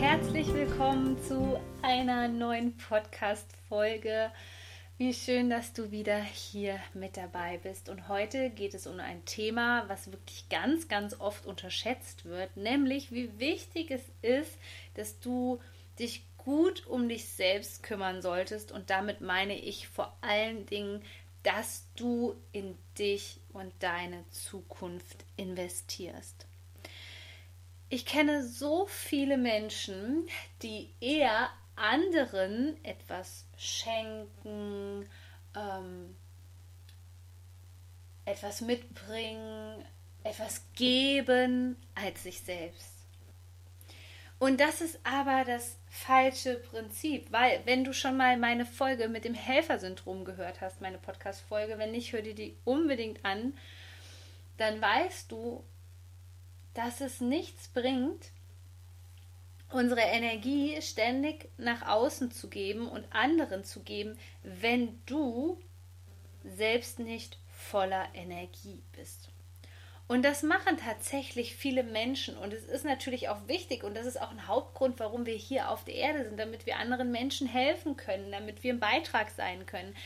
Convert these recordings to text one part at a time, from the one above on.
Herzlich willkommen zu einer neuen Podcast-Folge. Wie schön, dass du wieder hier mit dabei bist. Und heute geht es um ein Thema, was wirklich ganz, ganz oft unterschätzt wird, nämlich wie wichtig es ist, dass du dich gut um dich selbst kümmern solltest. Und damit meine ich vor allen Dingen, dass du in dich und deine Zukunft investierst. Ich kenne so viele Menschen, die eher anderen etwas schenken, ähm, etwas mitbringen, etwas geben als sich selbst. Und das ist aber das falsche Prinzip, weil wenn du schon mal meine Folge mit dem Helfersyndrom gehört hast, meine Podcast-Folge, wenn nicht, hör dir die unbedingt an, dann weißt du, dass es nichts bringt, unsere Energie ständig nach außen zu geben und anderen zu geben, wenn du selbst nicht voller Energie bist. Und das machen tatsächlich viele Menschen. Und es ist natürlich auch wichtig und das ist auch ein Hauptgrund, warum wir hier auf der Erde sind, damit wir anderen Menschen helfen können, damit wir ein Beitrag sein können.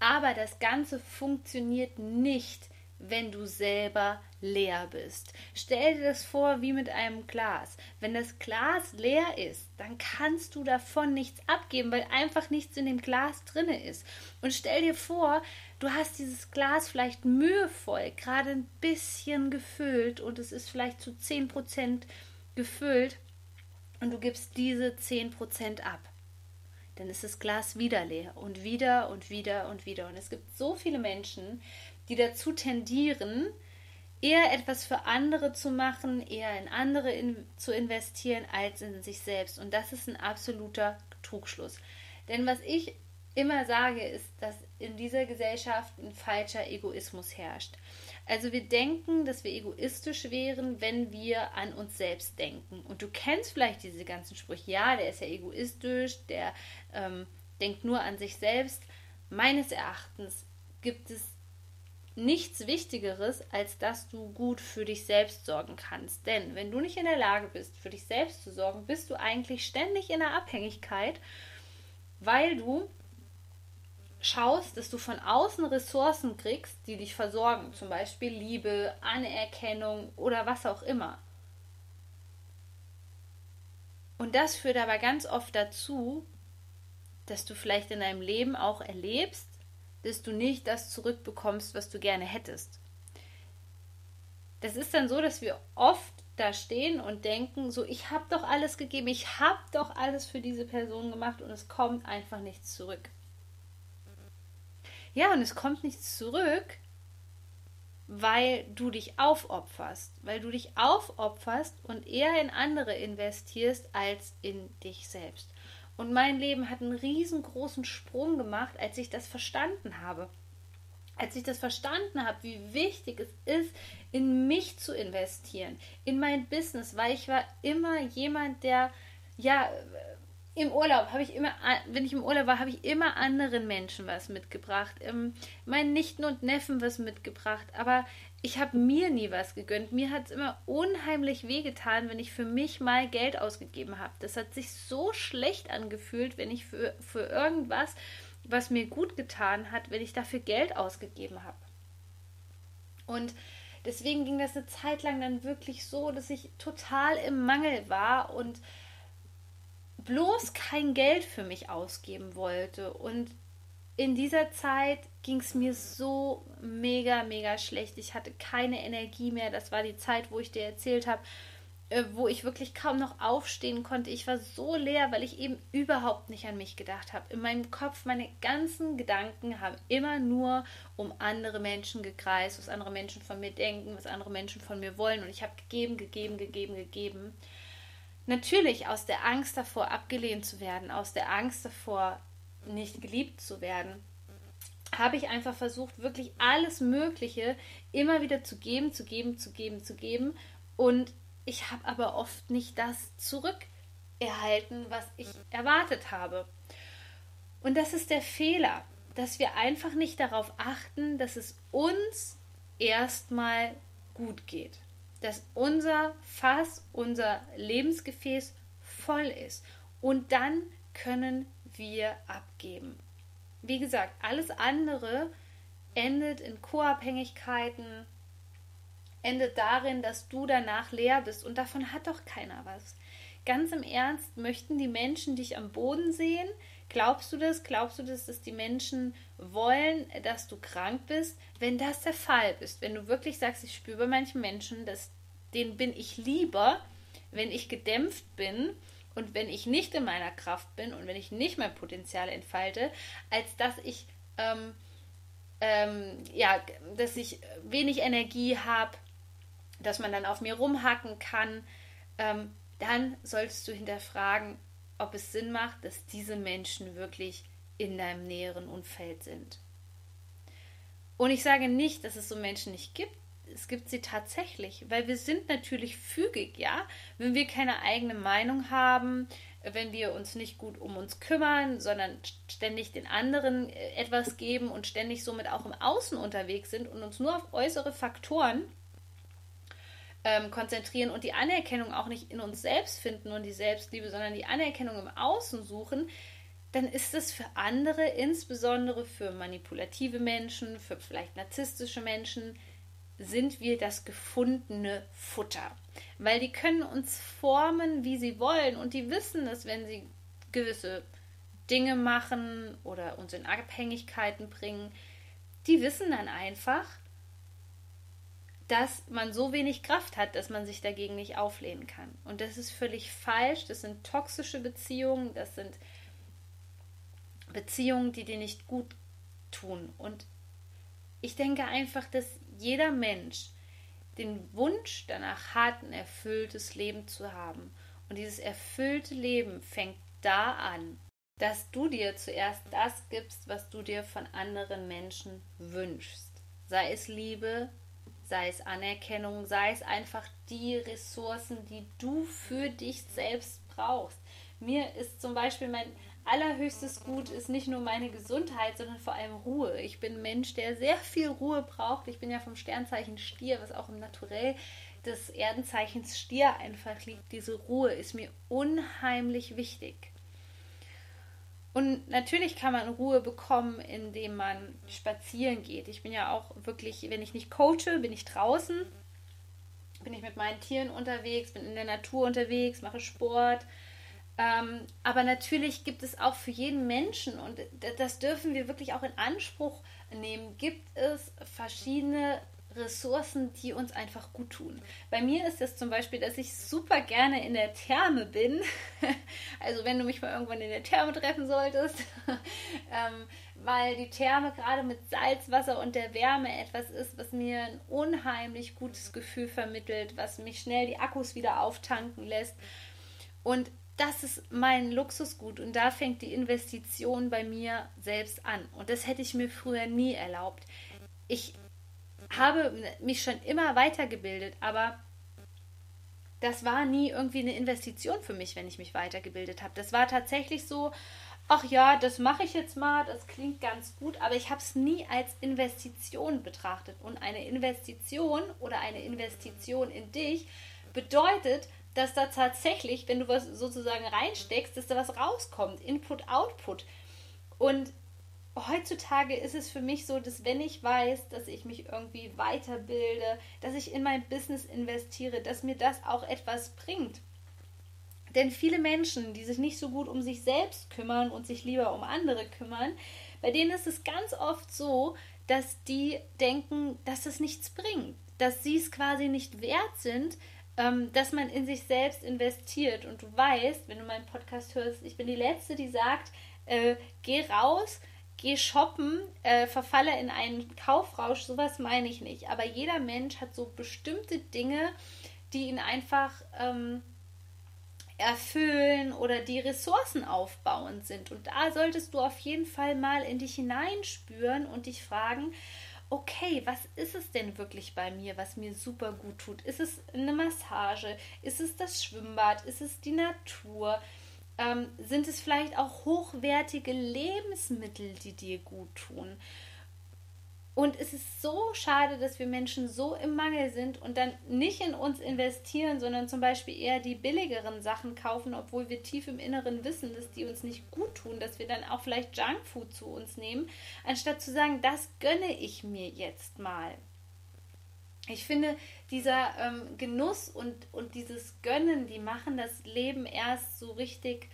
Aber das Ganze funktioniert nicht, wenn du selber leer bist. Stell dir das vor wie mit einem Glas. Wenn das Glas leer ist, dann kannst du davon nichts abgeben, weil einfach nichts in dem Glas drinne ist. Und stell dir vor, du hast dieses Glas vielleicht mühevoll, gerade ein bisschen gefüllt und es ist vielleicht zu 10% gefüllt und du gibst diese 10% ab. Dann ist das Glas wieder leer und wieder und wieder und wieder. Und es gibt so viele Menschen, die dazu tendieren, eher etwas für andere zu machen, eher in andere in, zu investieren, als in sich selbst. Und das ist ein absoluter Trugschluss. Denn was ich immer sage, ist, dass in dieser Gesellschaft ein falscher Egoismus herrscht. Also wir denken, dass wir egoistisch wären, wenn wir an uns selbst denken. Und du kennst vielleicht diese ganzen Sprüche, ja, der ist ja egoistisch, der ähm, denkt nur an sich selbst. Meines Erachtens gibt es nichts Wichtigeres, als dass du gut für dich selbst sorgen kannst. Denn wenn du nicht in der Lage bist, für dich selbst zu sorgen, bist du eigentlich ständig in der Abhängigkeit, weil du schaust, dass du von außen Ressourcen kriegst, die dich versorgen, zum Beispiel Liebe, Anerkennung oder was auch immer. Und das führt aber ganz oft dazu, dass du vielleicht in deinem Leben auch erlebst, dass du nicht das zurückbekommst, was du gerne hättest. Das ist dann so, dass wir oft da stehen und denken, so ich habe doch alles gegeben, ich habe doch alles für diese Person gemacht und es kommt einfach nichts zurück. Ja, und es kommt nichts zurück, weil du dich aufopferst, weil du dich aufopferst und eher in andere investierst als in dich selbst. Und mein Leben hat einen riesengroßen Sprung gemacht, als ich das verstanden habe. Als ich das verstanden habe, wie wichtig es ist, in mich zu investieren, in mein Business, weil ich war immer jemand, der ja im Urlaub habe ich immer, wenn ich im Urlaub war, habe ich immer anderen Menschen was mitgebracht. Ähm, meinen Nichten und Neffen was mitgebracht. Aber ich habe mir nie was gegönnt. Mir hat es immer unheimlich wehgetan, wenn ich für mich mal Geld ausgegeben habe. Das hat sich so schlecht angefühlt, wenn ich für, für irgendwas, was mir gut getan hat, wenn ich dafür Geld ausgegeben habe. Und deswegen ging das eine Zeit lang dann wirklich so, dass ich total im Mangel war und bloß kein Geld für mich ausgeben wollte. Und in dieser Zeit ging es mir so mega, mega schlecht. Ich hatte keine Energie mehr. Das war die Zeit, wo ich dir erzählt habe, äh, wo ich wirklich kaum noch aufstehen konnte. Ich war so leer, weil ich eben überhaupt nicht an mich gedacht habe. In meinem Kopf, meine ganzen Gedanken haben immer nur um andere Menschen gekreist, was andere Menschen von mir denken, was andere Menschen von mir wollen. Und ich habe gegeben, gegeben, gegeben, gegeben. Natürlich aus der Angst davor, abgelehnt zu werden, aus der Angst davor, nicht geliebt zu werden, habe ich einfach versucht, wirklich alles Mögliche immer wieder zu geben, zu geben, zu geben, zu geben. Und ich habe aber oft nicht das zurückerhalten, was ich erwartet habe. Und das ist der Fehler, dass wir einfach nicht darauf achten, dass es uns erstmal gut geht. Dass unser Fass, unser Lebensgefäß voll ist. Und dann können wir abgeben. Wie gesagt, alles andere endet in Co-Abhängigkeiten, endet darin, dass du danach leer bist und davon hat doch keiner was. Ganz im Ernst, möchten die Menschen dich am Boden sehen? Glaubst du das? Glaubst du das, dass die Menschen wollen, dass du krank bist? Wenn das der Fall ist, wenn du wirklich sagst, ich spüre bei manchen Menschen, dass denen bin ich lieber, wenn ich gedämpft bin und wenn ich nicht in meiner Kraft bin und wenn ich nicht mein Potenzial entfalte, als dass ich ähm, ähm, ja, dass ich wenig Energie habe, dass man dann auf mir rumhacken kann, ähm, dann solltest du hinterfragen, ob es Sinn macht, dass diese Menschen wirklich in deinem näheren Umfeld sind. Und ich sage nicht, dass es so Menschen nicht gibt es gibt sie tatsächlich, weil wir sind natürlich fügig, ja. Wenn wir keine eigene Meinung haben, wenn wir uns nicht gut um uns kümmern, sondern ständig den anderen äh, etwas geben und ständig somit auch im Außen unterwegs sind und uns nur auf äußere Faktoren ähm, konzentrieren und die Anerkennung auch nicht in uns selbst finden und die Selbstliebe, sondern die Anerkennung im Außen suchen, dann ist es für andere, insbesondere für manipulative Menschen, für vielleicht narzisstische Menschen, sind wir das gefundene Futter. Weil die können uns formen, wie sie wollen und die wissen dass wenn sie gewisse Dinge machen oder uns in Abhängigkeiten bringen. Die wissen dann einfach, dass man so wenig Kraft hat, dass man sich dagegen nicht auflehnen kann. Und das ist völlig falsch. Das sind toxische Beziehungen, das sind Beziehungen, die dir nicht gut tun. Und ich denke einfach, dass jeder Mensch den Wunsch danach hat, ein erfülltes Leben zu haben. Und dieses erfüllte Leben fängt da an, dass du dir zuerst das gibst, was du dir von anderen Menschen wünschst. Sei es Liebe, sei es Anerkennung, sei es einfach die Ressourcen, die du für dich selbst brauchst. Mir ist zum Beispiel mein allerhöchstes Gut ist nicht nur meine Gesundheit, sondern vor allem Ruhe. Ich bin ein Mensch, der sehr viel Ruhe braucht. Ich bin ja vom Sternzeichen Stier, was auch im Naturell des Erdenzeichens Stier einfach liegt. Diese Ruhe ist mir unheimlich wichtig. Und natürlich kann man Ruhe bekommen, indem man spazieren geht. Ich bin ja auch wirklich, wenn ich nicht coache, bin ich draußen, bin ich mit meinen Tieren unterwegs, bin in der Natur unterwegs, mache Sport, ähm, aber natürlich gibt es auch für jeden Menschen, und das dürfen wir wirklich auch in Anspruch nehmen, gibt es verschiedene Ressourcen, die uns einfach gut tun. Bei mir ist es zum Beispiel, dass ich super gerne in der Therme bin. Also wenn du mich mal irgendwann in der Therme treffen solltest, ähm, weil die Therme gerade mit Salzwasser und der Wärme etwas ist, was mir ein unheimlich gutes Gefühl vermittelt, was mich schnell die Akkus wieder auftanken lässt. Und das ist mein Luxusgut und da fängt die Investition bei mir selbst an. Und das hätte ich mir früher nie erlaubt. Ich habe mich schon immer weitergebildet, aber das war nie irgendwie eine Investition für mich, wenn ich mich weitergebildet habe. Das war tatsächlich so, ach ja, das mache ich jetzt mal, das klingt ganz gut, aber ich habe es nie als Investition betrachtet. Und eine Investition oder eine Investition in dich bedeutet, dass da tatsächlich, wenn du was sozusagen reinsteckst, dass da was rauskommt. Input, Output. Und heutzutage ist es für mich so, dass wenn ich weiß, dass ich mich irgendwie weiterbilde, dass ich in mein Business investiere, dass mir das auch etwas bringt. Denn viele Menschen, die sich nicht so gut um sich selbst kümmern und sich lieber um andere kümmern, bei denen ist es ganz oft so, dass die denken, dass es nichts bringt, dass sie es quasi nicht wert sind, ähm, dass man in sich selbst investiert. Und du weißt, wenn du meinen Podcast hörst, ich bin die Letzte, die sagt, äh, geh raus, geh shoppen, äh, verfalle in einen Kaufrausch, sowas meine ich nicht. Aber jeder Mensch hat so bestimmte Dinge, die ihn einfach ähm, erfüllen oder die Ressourcen aufbauend sind. Und da solltest du auf jeden Fall mal in dich hineinspüren und dich fragen, okay, was ist es denn wirklich bei mir, was mir super gut tut? Ist es eine Massage? Ist es das Schwimmbad? Ist es die Natur? Ähm, sind es vielleicht auch hochwertige Lebensmittel, die dir gut tun? Und es ist so schade, dass wir Menschen so im Mangel sind und dann nicht in uns investieren, sondern zum Beispiel eher die billigeren Sachen kaufen, obwohl wir tief im Inneren wissen, dass die uns nicht gut tun, dass wir dann auch vielleicht Junkfood zu uns nehmen, anstatt zu sagen, das gönne ich mir jetzt mal. Ich finde, dieser ähm, Genuss und, und dieses Gönnen, die machen das Leben erst so richtig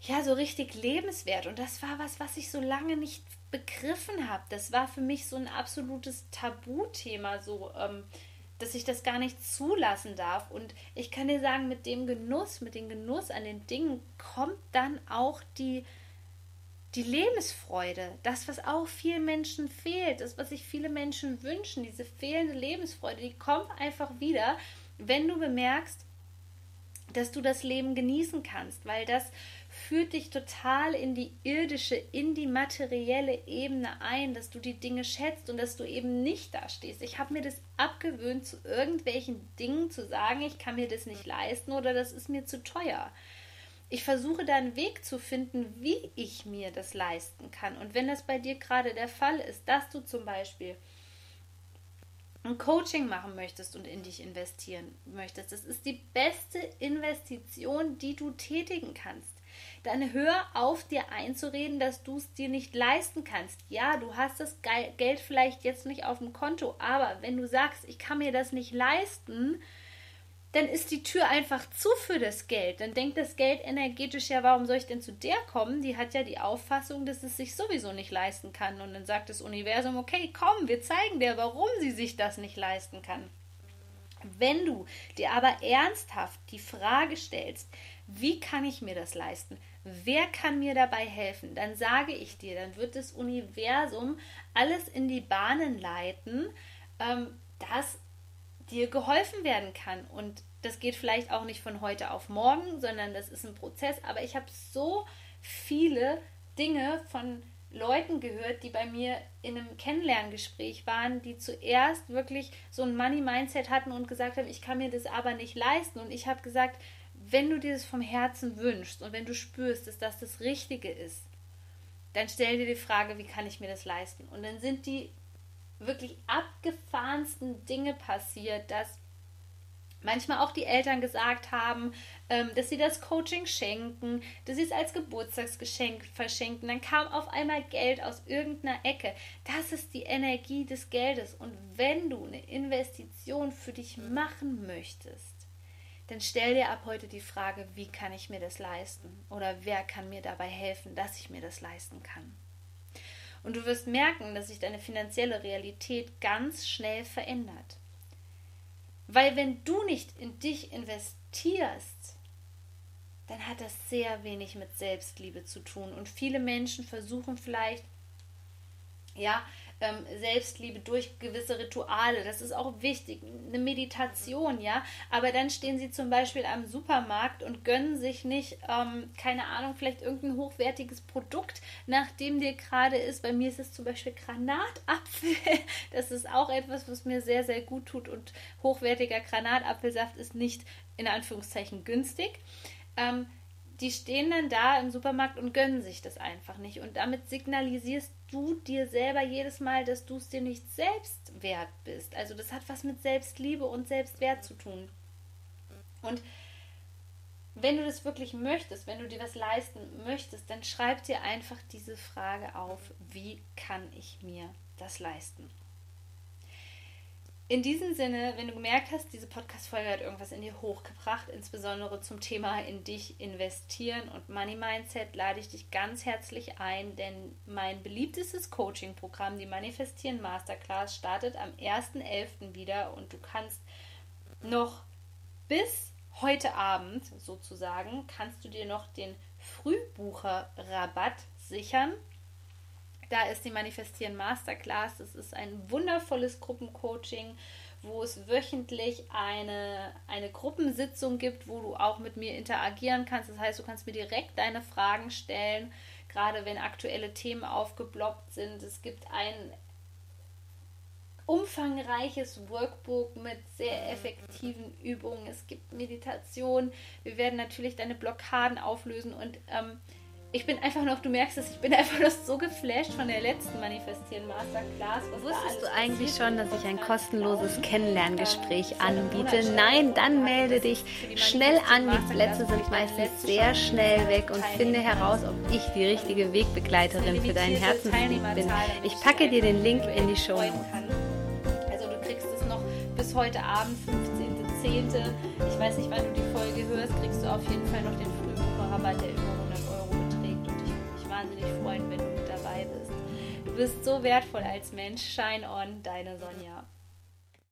ja, so richtig lebenswert. Und das war was, was ich so lange nicht begriffen habe. Das war für mich so ein absolutes Tabuthema, so, ähm, dass ich das gar nicht zulassen darf. Und ich kann dir sagen, mit dem Genuss, mit dem Genuss an den Dingen kommt dann auch die, die Lebensfreude. Das, was auch vielen Menschen fehlt, das, was sich viele Menschen wünschen, diese fehlende Lebensfreude, die kommt einfach wieder, wenn du bemerkst, dass du das Leben genießen kannst, weil das führt dich total in die irdische, in die materielle Ebene ein, dass du die Dinge schätzt und dass du eben nicht da stehst. Ich habe mir das abgewöhnt, zu irgendwelchen Dingen zu sagen, ich kann mir das nicht leisten oder das ist mir zu teuer. Ich versuche da einen Weg zu finden, wie ich mir das leisten kann. Und wenn das bei dir gerade der Fall ist, dass du zum Beispiel ein Coaching machen möchtest und in dich investieren möchtest, das ist die beste Investition, die du tätigen kannst dann hör auf, dir einzureden, dass du es dir nicht leisten kannst. Ja, du hast das Geld vielleicht jetzt nicht auf dem Konto, aber wenn du sagst, ich kann mir das nicht leisten, dann ist die Tür einfach zu für das Geld. Dann denkt das Geld energetisch, ja, warum soll ich denn zu der kommen? Die hat ja die Auffassung, dass es sich sowieso nicht leisten kann. Und dann sagt das Universum, okay, komm, wir zeigen dir, warum sie sich das nicht leisten kann. Wenn du dir aber ernsthaft die Frage stellst, wie kann ich mir das leisten? Wer kann mir dabei helfen? Dann sage ich dir, dann wird das Universum alles in die Bahnen leiten, ähm, dass dir geholfen werden kann. Und das geht vielleicht auch nicht von heute auf morgen, sondern das ist ein Prozess. Aber ich habe so viele Dinge von Leuten gehört, die bei mir in einem Kennenlerngespräch waren, die zuerst wirklich so ein Money-Mindset hatten und gesagt haben, ich kann mir das aber nicht leisten. Und ich habe gesagt, wenn du dir das vom Herzen wünschst und wenn du spürst, dass das das Richtige ist, dann stell dir die Frage, wie kann ich mir das leisten? Und dann sind die wirklich abgefahrensten Dinge passiert, dass manchmal auch die Eltern gesagt haben, ähm, dass sie das Coaching schenken, dass sie es als Geburtstagsgeschenk verschenken. Dann kam auf einmal Geld aus irgendeiner Ecke. Das ist die Energie des Geldes. Und wenn du eine Investition für dich machen möchtest, dann stell dir ab heute die Frage, wie kann ich mir das leisten? Oder wer kann mir dabei helfen, dass ich mir das leisten kann? Und du wirst merken, dass sich deine finanzielle Realität ganz schnell verändert. Weil wenn du nicht in dich investierst, dann hat das sehr wenig mit Selbstliebe zu tun. Und viele Menschen versuchen vielleicht, ja, ähm, Selbstliebe durch gewisse Rituale. Das ist auch wichtig. Eine Meditation, ja. Aber dann stehen sie zum Beispiel am Supermarkt und gönnen sich nicht, ähm, keine Ahnung, vielleicht irgendein hochwertiges Produkt, nachdem dir gerade ist. Bei mir ist es zum Beispiel Granatapfel. Das ist auch etwas, was mir sehr, sehr gut tut. Und hochwertiger Granatapfelsaft ist nicht in Anführungszeichen günstig. Ähm, die stehen dann da im Supermarkt und gönnen sich das einfach nicht. Und damit signalisierst du dir selber jedes Mal, dass du es dir nicht selbst wert bist. Also das hat was mit Selbstliebe und Selbstwert zu tun. Und wenn du das wirklich möchtest, wenn du dir was leisten möchtest, dann schreib dir einfach diese Frage auf, wie kann ich mir das leisten? In diesem Sinne, wenn du gemerkt hast, diese Podcast-Folge hat irgendwas in dir hochgebracht, insbesondere zum Thema in dich investieren und Money Mindset, lade ich dich ganz herzlich ein, denn mein beliebtestes Coaching-Programm, die Manifestieren Masterclass, startet am 1.11. wieder und du kannst noch bis heute Abend sozusagen, kannst du dir noch den Frühbucher-Rabatt sichern da ist die Manifestieren Masterclass. Das ist ein wundervolles Gruppencoaching, wo es wöchentlich eine, eine Gruppensitzung gibt, wo du auch mit mir interagieren kannst. Das heißt, du kannst mir direkt deine Fragen stellen, gerade wenn aktuelle Themen aufgeploppt sind. Es gibt ein umfangreiches Workbook mit sehr effektiven Übungen. Es gibt Meditation. Wir werden natürlich deine Blockaden auflösen und ähm, ich bin einfach noch, du merkst es, ich bin einfach noch so geflasht von der letzten Manifestieren Masterclass. Wusstest du eigentlich schon, dass ich ein kostenloses Kennenlerngespräch anbiete? Nein, dann melde dich schnell an. Die Plätze sind meistens sehr schnell weg und finde heraus, ob ich die richtige Wegbegleiterin für deinen Herzensweg bin. Ich packe dir den Link in die Show. Also du kriegst es noch bis heute Abend, 15.10. Ich weiß nicht, wann du die Folge hörst, kriegst du auf jeden Fall noch den Frühbucherrabatt, der über bist so wertvoll als Mensch. Shine on, deine Sonja.